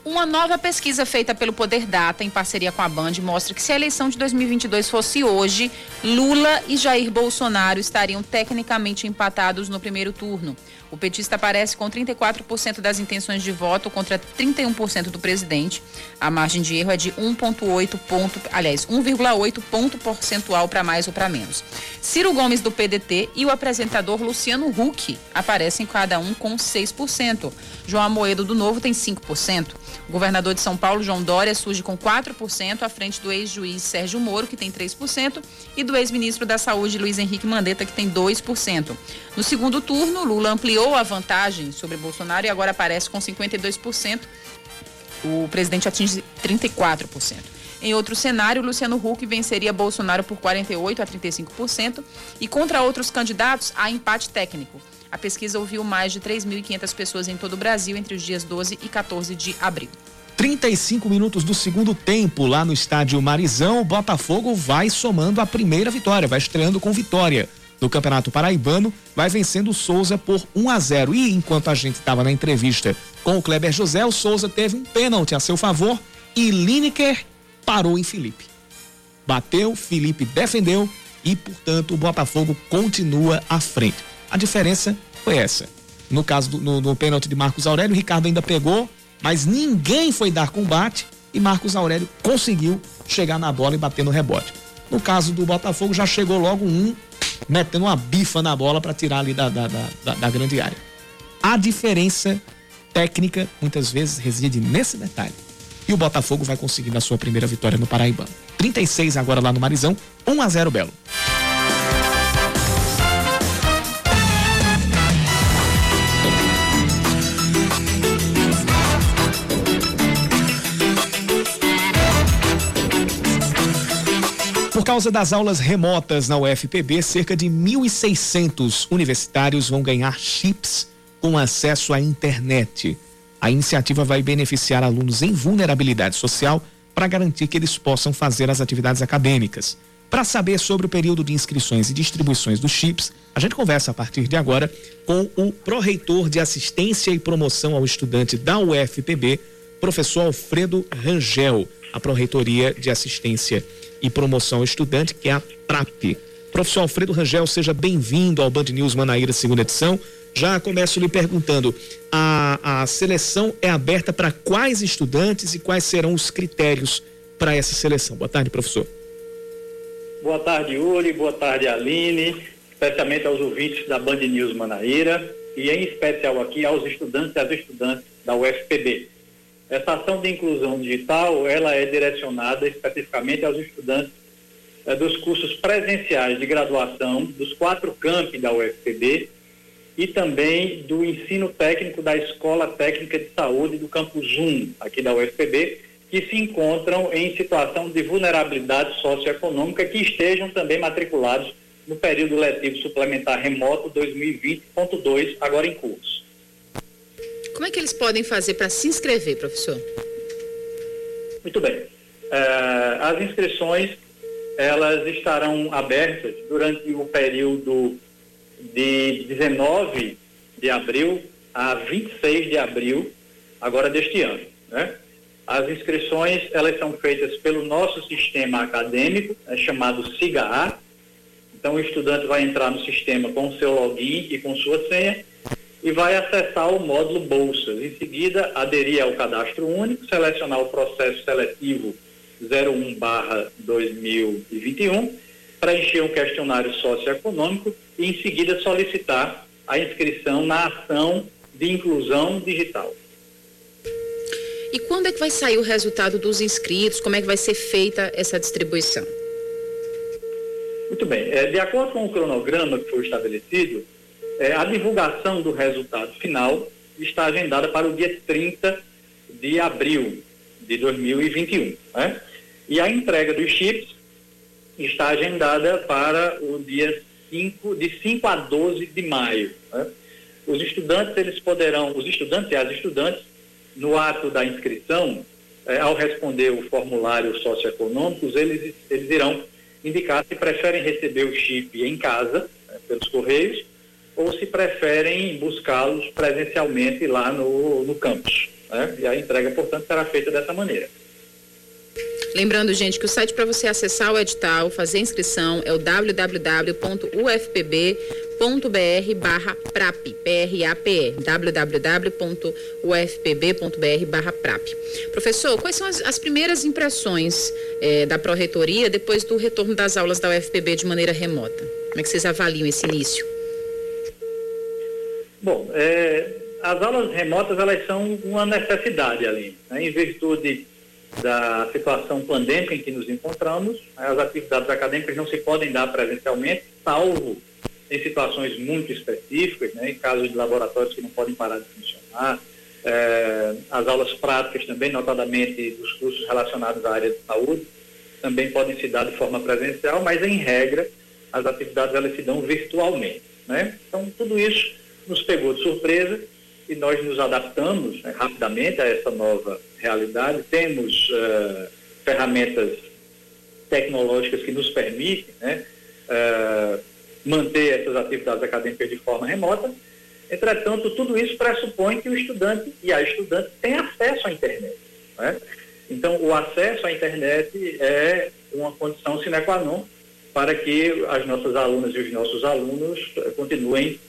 Uma nova pesquisa feita pelo Poder Data em parceria com a Band mostra que se a eleição de 2022 fosse hoje, Lula e Jair Bolsonaro estariam tecnicamente empatados no primeiro turno. O petista aparece com 34% das intenções de voto contra 31% do presidente. A margem de erro é de 1,8 ponto, aliás, 1,8 ponto percentual para mais ou para menos. Ciro Gomes do PDT e o apresentador Luciano Huck aparecem cada um com 6%. João Amoedo do Novo tem 5%. O governador de São Paulo, João Dória, surge com 4%, à frente do ex-juiz Sérgio Moro, que tem 3%, e do ex-ministro da Saúde, Luiz Henrique Mandetta, que tem 2%. No segundo turno, Lula ampliou a vantagem sobre Bolsonaro e agora aparece com 52%. O presidente atinge 34%. Em outro cenário, Luciano Huck venceria Bolsonaro por 48% a 35% e contra outros candidatos há empate técnico. A pesquisa ouviu mais de 3.500 pessoas em todo o Brasil entre os dias 12 e 14 de abril. 35 minutos do segundo tempo lá no estádio Marizão, o Botafogo vai somando a primeira vitória, vai estreando com vitória no Campeonato Paraibano, vai vencendo o Souza por 1 a 0. E enquanto a gente estava na entrevista com o Kleber José, o Souza teve um pênalti a seu favor e Lineker parou em Felipe. Bateu, Felipe defendeu e, portanto, o Botafogo continua à frente. A diferença foi essa. No caso do no, no pênalti de Marcos Aurélio, o Ricardo ainda pegou, mas ninguém foi dar combate e Marcos Aurélio conseguiu chegar na bola e bater no rebote. No caso do Botafogo, já chegou logo um metendo uma bifa na bola para tirar ali da, da, da, da grande área. A diferença técnica muitas vezes reside nesse detalhe. E o Botafogo vai conseguir a sua primeira vitória no Paraibano. 36 agora lá no Marizão, 1 a 0 Belo. Causa das aulas remotas na UFPB, cerca de 1.600 universitários vão ganhar chips com acesso à internet. A iniciativa vai beneficiar alunos em vulnerabilidade social para garantir que eles possam fazer as atividades acadêmicas. Para saber sobre o período de inscrições e distribuições dos chips, a gente conversa a partir de agora com o pró-reitor de assistência e promoção ao estudante da UFPB, professor Alfredo Rangel, a pró-reitoria de assistência e Promoção Estudante, que é a PRAP. Professor Alfredo Rangel, seja bem-vindo ao Band News Manaíra, segunda edição. Já começo lhe perguntando: a, a seleção é aberta para quais estudantes e quais serão os critérios para essa seleção? Boa tarde, professor. Boa tarde, Yuri. Boa tarde, Aline. Especialmente aos ouvintes da Band News Manaíra e, em especial, aqui aos estudantes e às estudantes da UFPB. Essa ação de inclusão digital, ela é direcionada especificamente aos estudantes é, dos cursos presenciais de graduação dos quatro campi da UFPB e também do ensino técnico da Escola Técnica de Saúde do Campus 1, aqui da UFPB, que se encontram em situação de vulnerabilidade socioeconômica que estejam também matriculados no período letivo suplementar remoto 2020.2, agora em curso. Como é que eles podem fazer para se inscrever, professor? Muito bem. Uh, as inscrições elas estarão abertas durante o período de 19 de abril a 26 de abril, agora deste ano. Né? As inscrições elas são feitas pelo nosso sistema acadêmico, é chamado SIGA-A. Então o estudante vai entrar no sistema com seu login e com sua senha e vai acessar o módulo Bolsas. Em seguida, aderir ao cadastro único, selecionar o processo seletivo 01/2021, preencher um questionário socioeconômico e em seguida solicitar a inscrição na ação de inclusão digital. E quando é que vai sair o resultado dos inscritos? Como é que vai ser feita essa distribuição? Muito bem. É, de acordo com o cronograma que foi estabelecido, é, a divulgação do resultado final está agendada para o dia 30 de abril de 2021. Né? E a entrega dos chips está agendada para o dia 5, de 5 a 12 de maio. Né? Os estudantes, eles poderão, os estudantes e as estudantes, no ato da inscrição, é, ao responder o formulário socioeconômico, eles, eles irão indicar se preferem receber o chip em casa, né, pelos correios, ou se preferem buscá-los presencialmente lá no, no campus. Né? E a entrega, portanto, será feita dessa maneira. Lembrando, gente, que o site para você acessar o edital, fazer inscrição é o www.ufpb.br barra PRAP, P-R-A-P-E, www.ufpb.br barra PRAP. Professor, quais são as, as primeiras impressões eh, da Pró-Reitoria depois do retorno das aulas da UFPB de maneira remota? Como é que vocês avaliam esse início? Bom, é, as aulas remotas elas são uma necessidade ali, né, em virtude da situação pandêmica em que nos encontramos. As atividades acadêmicas não se podem dar presencialmente, salvo em situações muito específicas, né, em casos de laboratórios que não podem parar de funcionar. É, as aulas práticas também, notadamente dos cursos relacionados à área de saúde, também podem se dar de forma presencial, mas em regra as atividades elas se dão virtualmente. Né? Então tudo isso nos pegou de surpresa e nós nos adaptamos né, rapidamente a essa nova realidade. Temos uh, ferramentas tecnológicas que nos permitem né, uh, manter essas atividades acadêmicas de forma remota. Entretanto, tudo isso pressupõe que o estudante e a estudante tenham acesso à internet. Né? Então, o acesso à internet é uma condição sine qua non para que as nossas alunas e os nossos alunos continuem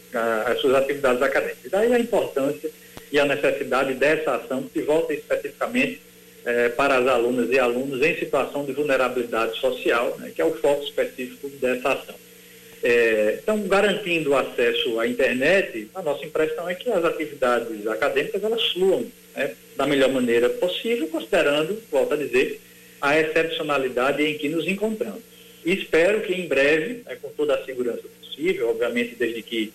as suas atividades acadêmicas. Daí a importância e a necessidade dessa ação que volta especificamente eh, para as alunas e alunos em situação de vulnerabilidade social, né, que é o foco específico dessa ação. É, então, garantindo o acesso à internet, a nossa impressão é que as atividades acadêmicas elas fluam né, da melhor maneira possível, considerando, volto a dizer, a excepcionalidade em que nos encontramos. Espero que em breve, né, com toda a segurança possível, obviamente desde que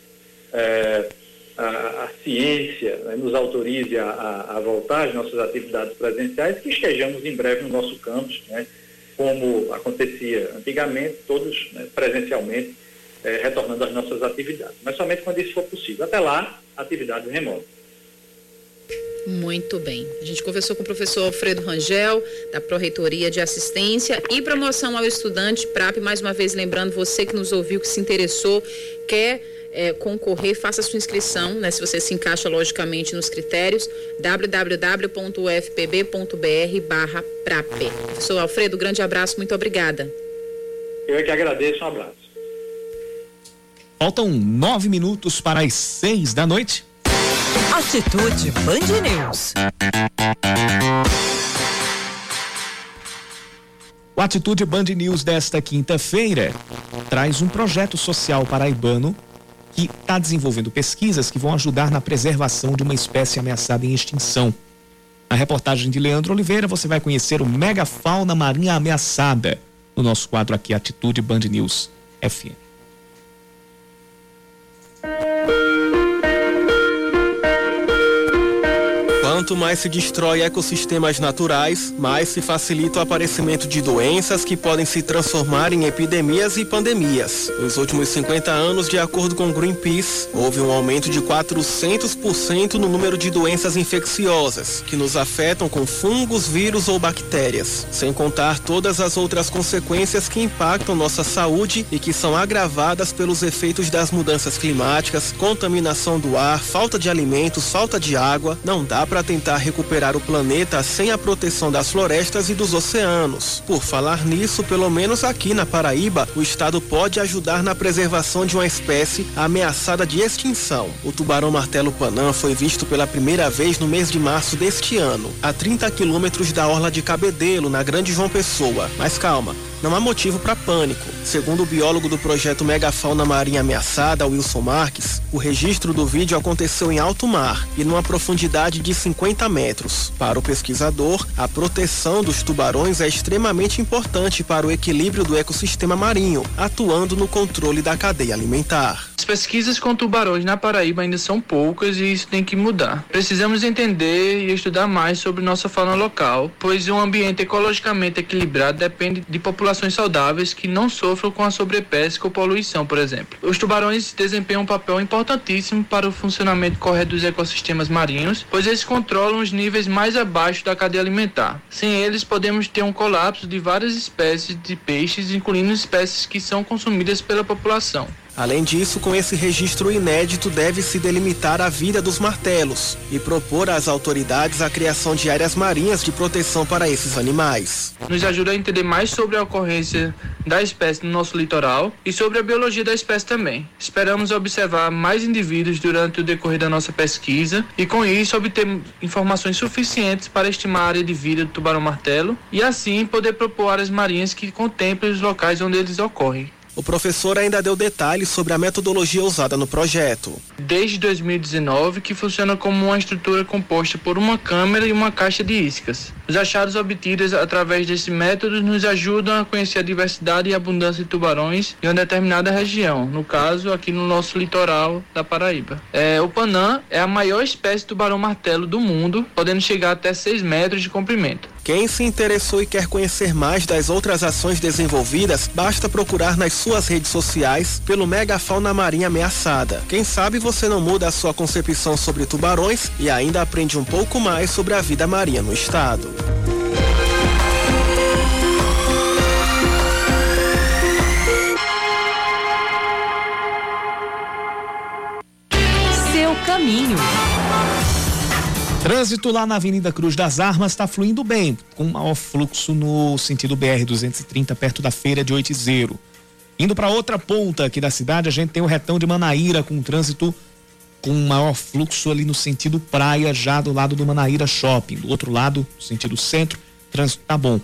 é, a, a, ciência né, nos autorize a, a, a, voltar às nossas atividades presenciais, que estejamos em breve no nosso campus, né, como acontecia antigamente, todos né, presencialmente, é, retornando às nossas atividades. Mas somente quando isso for possível. Até lá, atividades remotas. Muito bem. A gente conversou com o professor Alfredo Rangel, da Pró-Reitoria de Assistência e Promoção ao Estudante, PRAP. Mais uma vez, lembrando você que nos ouviu, que se interessou, quer é, concorrer, faça sua inscrição, né, se você se encaixa logicamente nos critérios, www.ufpb.br barra PRAP. Professor Alfredo, grande abraço, muito obrigada. Eu é que agradeço, um abraço. Faltam nove minutos para as seis da noite. Atitude Band News. O Atitude Band News desta quinta-feira traz um projeto social paraibano que está desenvolvendo pesquisas que vão ajudar na preservação de uma espécie ameaçada em extinção. Na reportagem de Leandro Oliveira, você vai conhecer o megafauna marinha ameaçada no nosso quadro aqui Atitude Band News FM. Quanto mais se destrói ecossistemas naturais, mais se facilita o aparecimento de doenças que podem se transformar em epidemias e pandemias. Nos últimos 50 anos, de acordo com Greenpeace, houve um aumento de 400% no número de doenças infecciosas que nos afetam com fungos, vírus ou bactérias, sem contar todas as outras consequências que impactam nossa saúde e que são agravadas pelos efeitos das mudanças climáticas, contaminação do ar, falta de alimentos, falta de água. Não dá para tentar recuperar o planeta sem a proteção das florestas e dos oceanos. Por falar nisso, pelo menos aqui na Paraíba, o estado pode ajudar na preservação de uma espécie ameaçada de extinção. O tubarão martelo panã foi visto pela primeira vez no mês de março deste ano, a 30 quilômetros da orla de Cabedelo, na Grande João Pessoa. Mas calma, não há motivo para pânico. Segundo o biólogo do projeto Megafauna Marinha Ameaçada, Wilson Marques, o registro do vídeo aconteceu em alto mar e numa profundidade de 50 metros. Para o pesquisador, a proteção dos tubarões é extremamente importante para o equilíbrio do ecossistema marinho, atuando no controle da cadeia alimentar. As pesquisas com tubarões na Paraíba ainda são poucas e isso tem que mudar. Precisamos entender e estudar mais sobre nossa fauna local, pois um ambiente ecologicamente equilibrado depende de populações saudáveis que não sofram com a sobrepesca ou poluição, por exemplo. Os tubarões desempenham um papel importantíssimo para o funcionamento correto dos ecossistemas marinhos, pois eles controlam os níveis mais abaixo da cadeia alimentar. Sem eles, podemos ter um colapso de várias espécies de peixes, incluindo espécies que são consumidas pela população. Além disso, com esse registro inédito, deve-se delimitar a vida dos martelos e propor às autoridades a criação de áreas marinhas de proteção para esses animais. Nos ajuda a entender mais sobre a ocorrência da espécie no nosso litoral e sobre a biologia da espécie também. Esperamos observar mais indivíduos durante o decorrer da nossa pesquisa e, com isso, obter informações suficientes para estimar a área de vida do tubarão-martelo e, assim, poder propor áreas marinhas que contemplem os locais onde eles ocorrem. O professor ainda deu detalhes sobre a metodologia usada no projeto. Desde 2019, que funciona como uma estrutura composta por uma câmera e uma caixa de iscas. Os achados obtidos através desse método nos ajudam a conhecer a diversidade e abundância de tubarões em uma determinada região, no caso, aqui no nosso litoral da Paraíba. É, o panã é a maior espécie de tubarão-martelo do mundo, podendo chegar até 6 metros de comprimento. Quem se interessou e quer conhecer mais das outras ações desenvolvidas, basta procurar nas suas redes sociais pelo Megafauna Marinha Ameaçada. Quem sabe você não muda a sua concepção sobre tubarões e ainda aprende um pouco mais sobre a vida marinha no estado. Seu caminho. Trânsito lá na Avenida Cruz das Armas está fluindo bem, com maior fluxo no sentido BR-230, perto da Feira de Oitizeiro. Indo para outra ponta aqui da cidade, a gente tem o retão de Manaíra com trânsito com maior fluxo ali no sentido praia, já do lado do Manaíra Shopping. Do outro lado, no sentido centro, trânsito tá bom.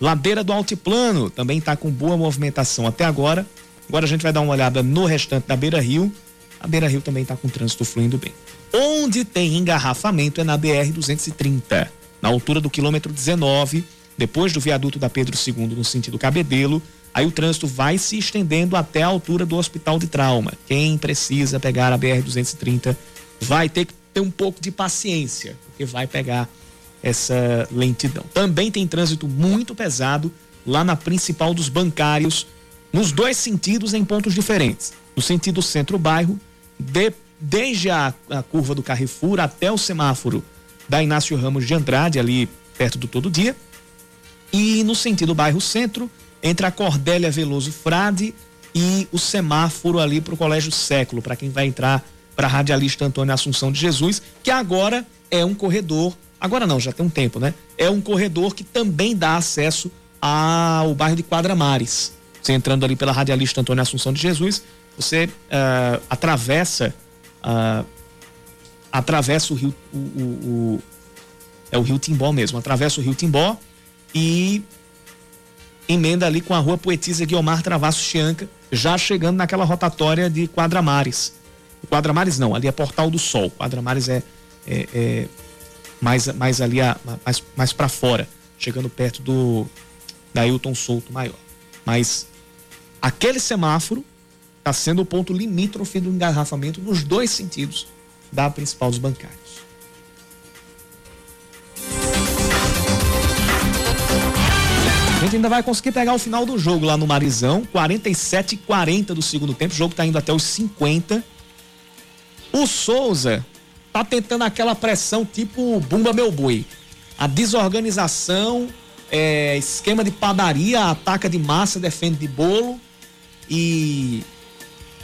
Ladeira do Altiplano também tá com boa movimentação até agora. Agora a gente vai dar uma olhada no restante da Beira Rio. A Beira Rio também tá com trânsito fluindo bem. Onde tem engarrafamento é na BR 230, na altura do quilômetro 19, depois do viaduto da Pedro II no sentido Cabedelo. Aí o trânsito vai se estendendo até a altura do Hospital de Trauma. Quem precisa pegar a BR 230 vai ter que ter um pouco de paciência, porque vai pegar essa lentidão. Também tem trânsito muito pesado lá na principal dos bancários, nos dois sentidos em pontos diferentes. No sentido centro-bairro, depois desde a, a, curva do Carrefour até o semáforo da Inácio Ramos de Andrade, ali perto do Todo Dia. E no sentido bairro Centro, entre a Cordélia Veloso Frade e o semáforo ali para o Colégio Século, para quem vai entrar para a radialista Antônio Assunção de Jesus, que agora é um corredor, agora não, já tem um tempo, né? É um corredor que também dá acesso ao bairro de Quadra Mares. Você entrando ali pela radialista Antônio Assunção de Jesus, você uh, atravessa atravessa o rio, o, o, o, é o rio Timbó mesmo, atravessa o rio Timbó e emenda ali com a rua Poetisa Guiomar Travasso Chianca, já chegando naquela rotatória de Quadramares. Quadramares não, ali é Portal do Sol. Quadramares é, é, é mais, mais ali, a, mais, mais para fora, chegando perto do da Hilton Souto maior. Mas aquele semáforo está sendo o ponto limítrofe do engarrafamento nos dois sentidos da principal dos bancários. A gente ainda vai conseguir pegar o final do jogo lá no Marizão, 47 e 40 do segundo tempo, o jogo está indo até os 50. O Souza tá tentando aquela pressão tipo bumba meu boi. A desorganização, é, esquema de padaria, ataca de massa, defende de bolo e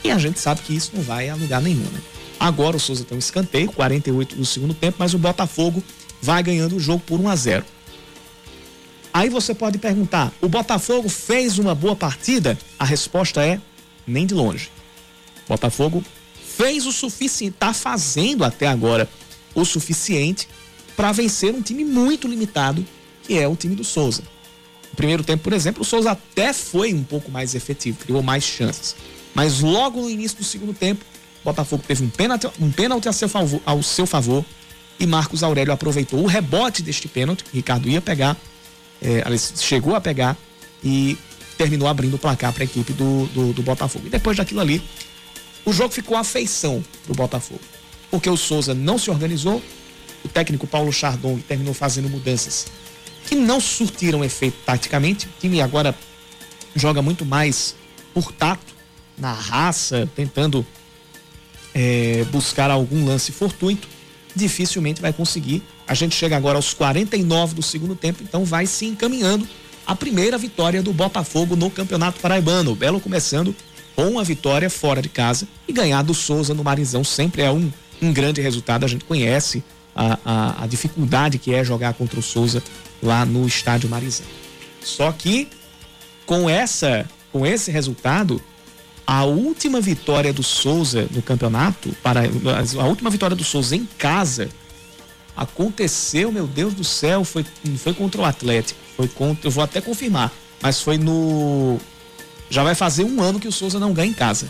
e a gente sabe que isso não vai a lugar nenhum, né? Agora o Souza tem um escanteio, 48 do segundo tempo, mas o Botafogo vai ganhando o jogo por 1 a 0. Aí você pode perguntar: o Botafogo fez uma boa partida? A resposta é: nem de longe. O Botafogo fez o suficiente, está fazendo até agora o suficiente para vencer um time muito limitado, que é o time do Souza. No primeiro tempo, por exemplo, o Souza até foi um pouco mais efetivo, criou mais chances. Mas logo no início do segundo tempo, o Botafogo teve um pênalti, um pênalti a seu favor, ao seu favor e Marcos Aurélio aproveitou o rebote deste pênalti, que Ricardo ia pegar, é, chegou a pegar e terminou abrindo o placar para a equipe do, do, do, Botafogo. E depois daquilo ali, o jogo ficou à feição do Botafogo, porque o Souza não se organizou, o técnico Paulo Chardon terminou fazendo mudanças que não surtiram efeito taticamente. O time agora joga muito mais por tato, na raça, tentando é, buscar algum lance fortuito dificilmente vai conseguir. A gente chega agora aos 49 do segundo tempo, então vai se encaminhando a primeira vitória do Botafogo no Campeonato Paraibano. O Belo começando com uma vitória fora de casa e ganhar do Souza no Marizão sempre é um, um grande resultado. A gente conhece a, a, a dificuldade que é jogar contra o Souza lá no estádio Marizão. Só que com essa, com esse resultado, a última vitória do Souza no campeonato, para a última vitória do Souza em casa, aconteceu, meu Deus do céu, foi, foi contra o Atlético. Foi contra, eu vou até confirmar, mas foi no. Já vai fazer um ano que o Souza não ganha em casa.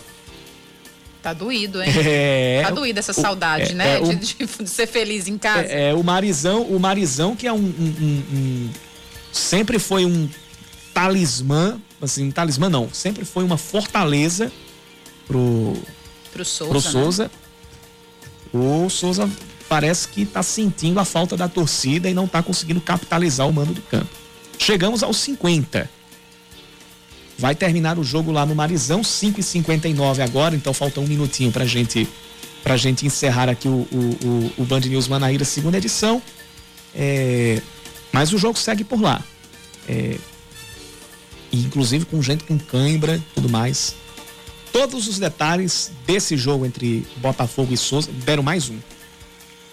Tá doído, hein? É, tá doído essa saudade, é, né? É, o, de, de, ser feliz em casa. É, é, o Marizão, o Marizão que é um, um, um, um sempre foi um talismã assim, talismã não, sempre foi uma fortaleza pro pro Souza. Pro Souza. Né? O Souza parece que está sentindo a falta da torcida e não está conseguindo capitalizar o mando do campo. Chegamos aos 50. Vai terminar o jogo lá no Marizão, 5 e 59 agora, então falta um minutinho pra gente pra gente encerrar aqui o, o, o, o Band News Manaíra segunda edição. É, mas o jogo segue por lá. É, inclusive com gente com cãibra e tudo mais. Todos os detalhes desse jogo entre Botafogo e Souza deram mais um.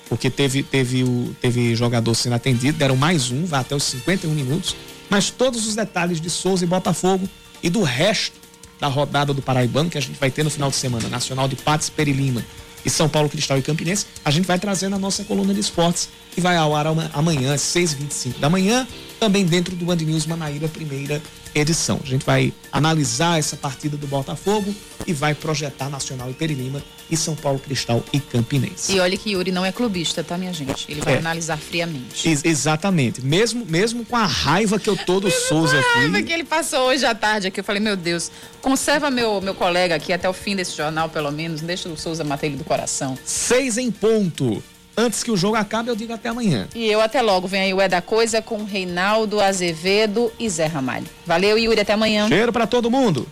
Porque teve, teve, o, teve jogador sendo atendido, deram mais um, vai até os 51 minutos. Mas todos os detalhes de Souza e Botafogo e do resto da rodada do Paraibano que a gente vai ter no final de semana, Nacional de Patos, Perilima e São Paulo Cristal e Campinense, a gente vai trazer na nossa coluna de esportes que vai ao ar amanhã às 6h25 da manhã, também dentro do Band News Manaíra, primeira edição. A gente vai analisar essa partida do Botafogo e vai projetar Nacional e Perilima e São Paulo Cristal e Campinense. E olha que Yuri não é clubista, tá, minha gente? Ele vai é. analisar friamente. Ex exatamente. Mesmo, mesmo com a raiva que eu tô do Souza aqui. A raiva que ele passou hoje à tarde aqui. Eu falei, meu Deus, conserva meu, meu colega aqui até o fim desse jornal, pelo menos. Deixa o Souza matar ele do coração. Seis em ponto antes que o jogo acabe, eu digo até amanhã. E eu até logo. Vem aí o É da Coisa com Reinaldo Azevedo e Zé Ramalho. Valeu, Yuri. Até amanhã. Cheiro para todo mundo.